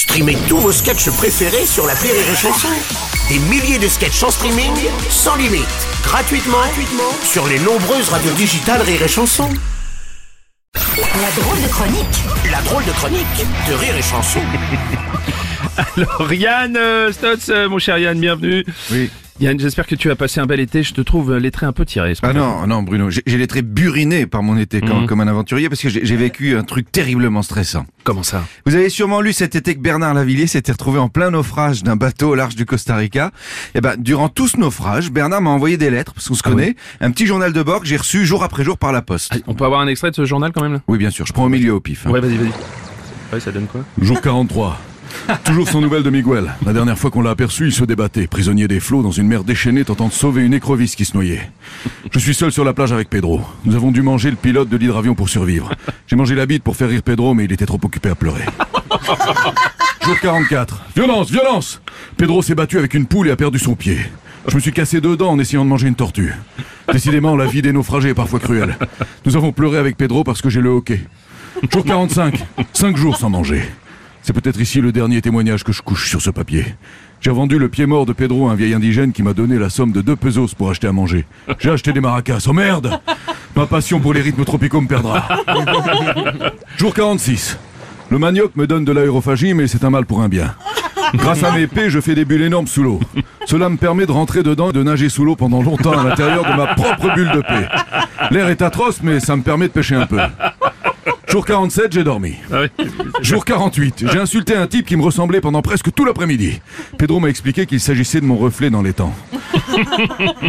Streamez tous vos sketchs préférés sur la Rire et Chanson. Des milliers de sketchs en streaming, sans limite, gratuitement, gratuitement sur les nombreuses radios digitales Rire et Chanson. La drôle de chronique La drôle de chronique de Rire et Chanson. Alors Yann euh, Stotz, euh, mon cher Yann, bienvenue. Oui. Yann, j'espère que tu as passé un bel été. Je te trouve les traits un peu tirés. Ah non, non Bruno, j'ai les traits burinés par mon été comme, comme un aventurier parce que j'ai vécu un truc terriblement stressant. Comment ça? Vous avez sûrement lu cet été que Bernard Lavillier s'était retrouvé en plein naufrage d'un bateau au large du Costa Rica. Et ben, durant tout ce naufrage, Bernard m'a envoyé des lettres, parce qu'on se connaît, un petit journal de bord que j'ai reçu jour après jour par la poste. Ah, On peut avoir un extrait de ce journal quand même là? Oui, bien sûr, je prends au milieu au pif. hein. Ouais, vas-y, vas-y. Ouais, ça donne quoi? Jour 43. Toujours sans nouvelles de Miguel. La dernière fois qu'on l'a aperçu, il se débattait, prisonnier des flots dans une mer déchaînée tentant de sauver une écrevisse qui se noyait. Je suis seul sur la plage avec Pedro. Nous avons dû manger le pilote de l'hydravion pour survivre. J'ai mangé la bite pour faire rire Pedro, mais il était trop occupé à pleurer. Jour 44. Violence, violence Pedro s'est battu avec une poule et a perdu son pied. Je me suis cassé deux dents en essayant de manger une tortue. Décidément, la vie des naufragés est parfois cruelle. Nous avons pleuré avec Pedro parce que j'ai le hockey. Jour 45. Cinq jours sans manger. C'est peut-être ici le dernier témoignage que je couche sur ce papier. J'ai vendu le pied mort de Pedro à un vieil indigène qui m'a donné la somme de deux pesos pour acheter à manger. J'ai acheté des maracas. Oh merde Ma passion pour les rythmes tropicaux me perdra. Jour 46. Le manioc me donne de l'aérophagie, mais c'est un mal pour un bien. Grâce à mes pets, je fais des bulles énormes sous l'eau. Cela me permet de rentrer dedans et de nager sous l'eau pendant longtemps à l'intérieur de ma propre bulle de paix. L'air est atroce, mais ça me permet de pêcher un peu. Jour 47, j'ai dormi. Ah oui. Jour 48, j'ai insulté un type qui me ressemblait pendant presque tout l'après-midi. Pedro m'a expliqué qu'il s'agissait de mon reflet dans les temps.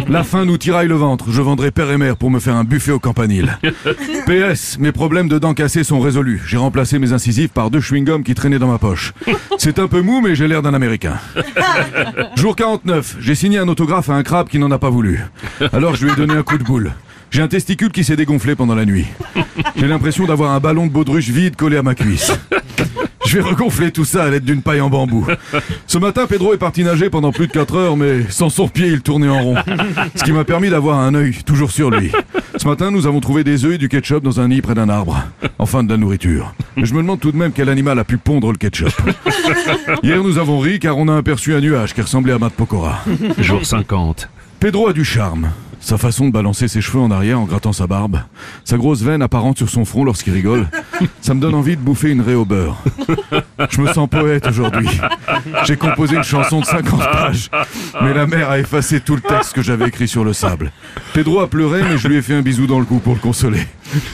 La faim nous tiraille le ventre. Je vendrai père et mère pour me faire un buffet au campanile. PS, mes problèmes de dents cassées sont résolus. J'ai remplacé mes incisives par deux chewing-gums qui traînaient dans ma poche. C'est un peu mou, mais j'ai l'air d'un Américain. Jour 49, j'ai signé un autographe à un crabe qui n'en a pas voulu. Alors je lui ai donné un coup de boule. J'ai un testicule qui s'est dégonflé pendant la nuit. J'ai l'impression d'avoir un ballon de baudruche vide collé à ma cuisse. Je vais regonfler tout ça à l'aide d'une paille en bambou. Ce matin, Pedro est parti nager pendant plus de 4 heures, mais sans son pied, il tournait en rond. Ce qui m'a permis d'avoir un œil toujours sur lui. Ce matin, nous avons trouvé des œufs et du ketchup dans un nid près d'un arbre. Enfin, de la nourriture. Mais je me demande tout de même quel animal a pu pondre le ketchup. Hier, nous avons ri car on a aperçu un nuage qui ressemblait à Matt Pokora. Jour 50. Pedro a du charme. Sa façon de balancer ses cheveux en arrière en grattant sa barbe, sa grosse veine apparente sur son front lorsqu'il rigole, ça me donne envie de bouffer une raie au beurre. Je me sens poète aujourd'hui. J'ai composé une chanson de 50 pages, mais la mère a effacé tout le texte que j'avais écrit sur le sable. Pedro a pleuré, mais je lui ai fait un bisou dans le cou pour le consoler.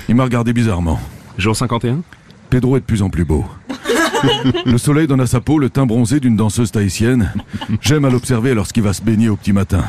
Il m'a regardé bizarrement. Jour 51. Pedro est de plus en plus beau. Le soleil donne à sa peau le teint bronzé d'une danseuse tahitienne. J'aime à l'observer lorsqu'il va se baigner au petit matin.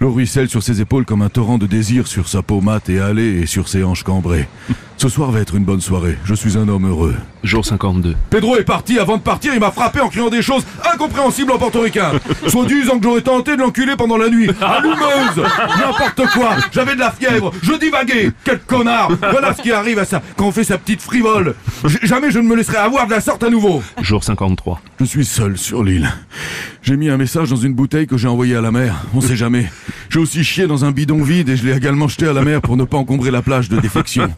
L'eau ruisselle sur ses épaules comme un torrent de désir sur sa peau mate et hâlée et sur ses hanches cambrées. Ce soir va être une bonne soirée. Je suis un homme heureux. Jour 52. Pedro est parti. Avant de partir, il m'a frappé en criant des choses incompréhensibles en portoricain. Soit disant que j'aurais tenté de l'enculer pendant la nuit. Allumeuse N'importe quoi J'avais de la fièvre Je divaguais Quel connard Voilà ce qui arrive à ça quand on fait sa petite frivole. J- jamais je ne me laisserai avoir de la sorte à nouveau. Jour 53. Je suis seul sur l'île. J'ai mis un message dans une bouteille que j'ai envoyée à la mer. On sait jamais. J'ai aussi chié dans un bidon vide et je l'ai également jeté à la mer pour ne pas encombrer la plage de défection.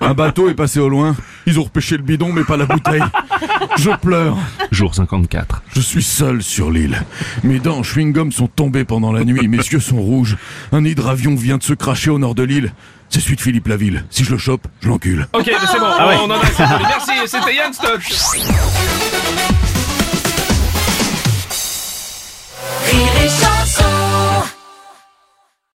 Un bateau est passé au loin. Ils ont repêché le bidon mais pas la bouteille. Je pleure. Jour 54. Je suis seul sur l'île. Mes dents en chewing-gum sont tombées pendant la nuit. Mes yeux sont rouges. Un hydravion vient de se cracher au nord de l'île. C'est celui de Philippe Laville. Si je le chope, je l'encule. Ok, c'est bon. On en a assez parlé. Merci, c'était Yann.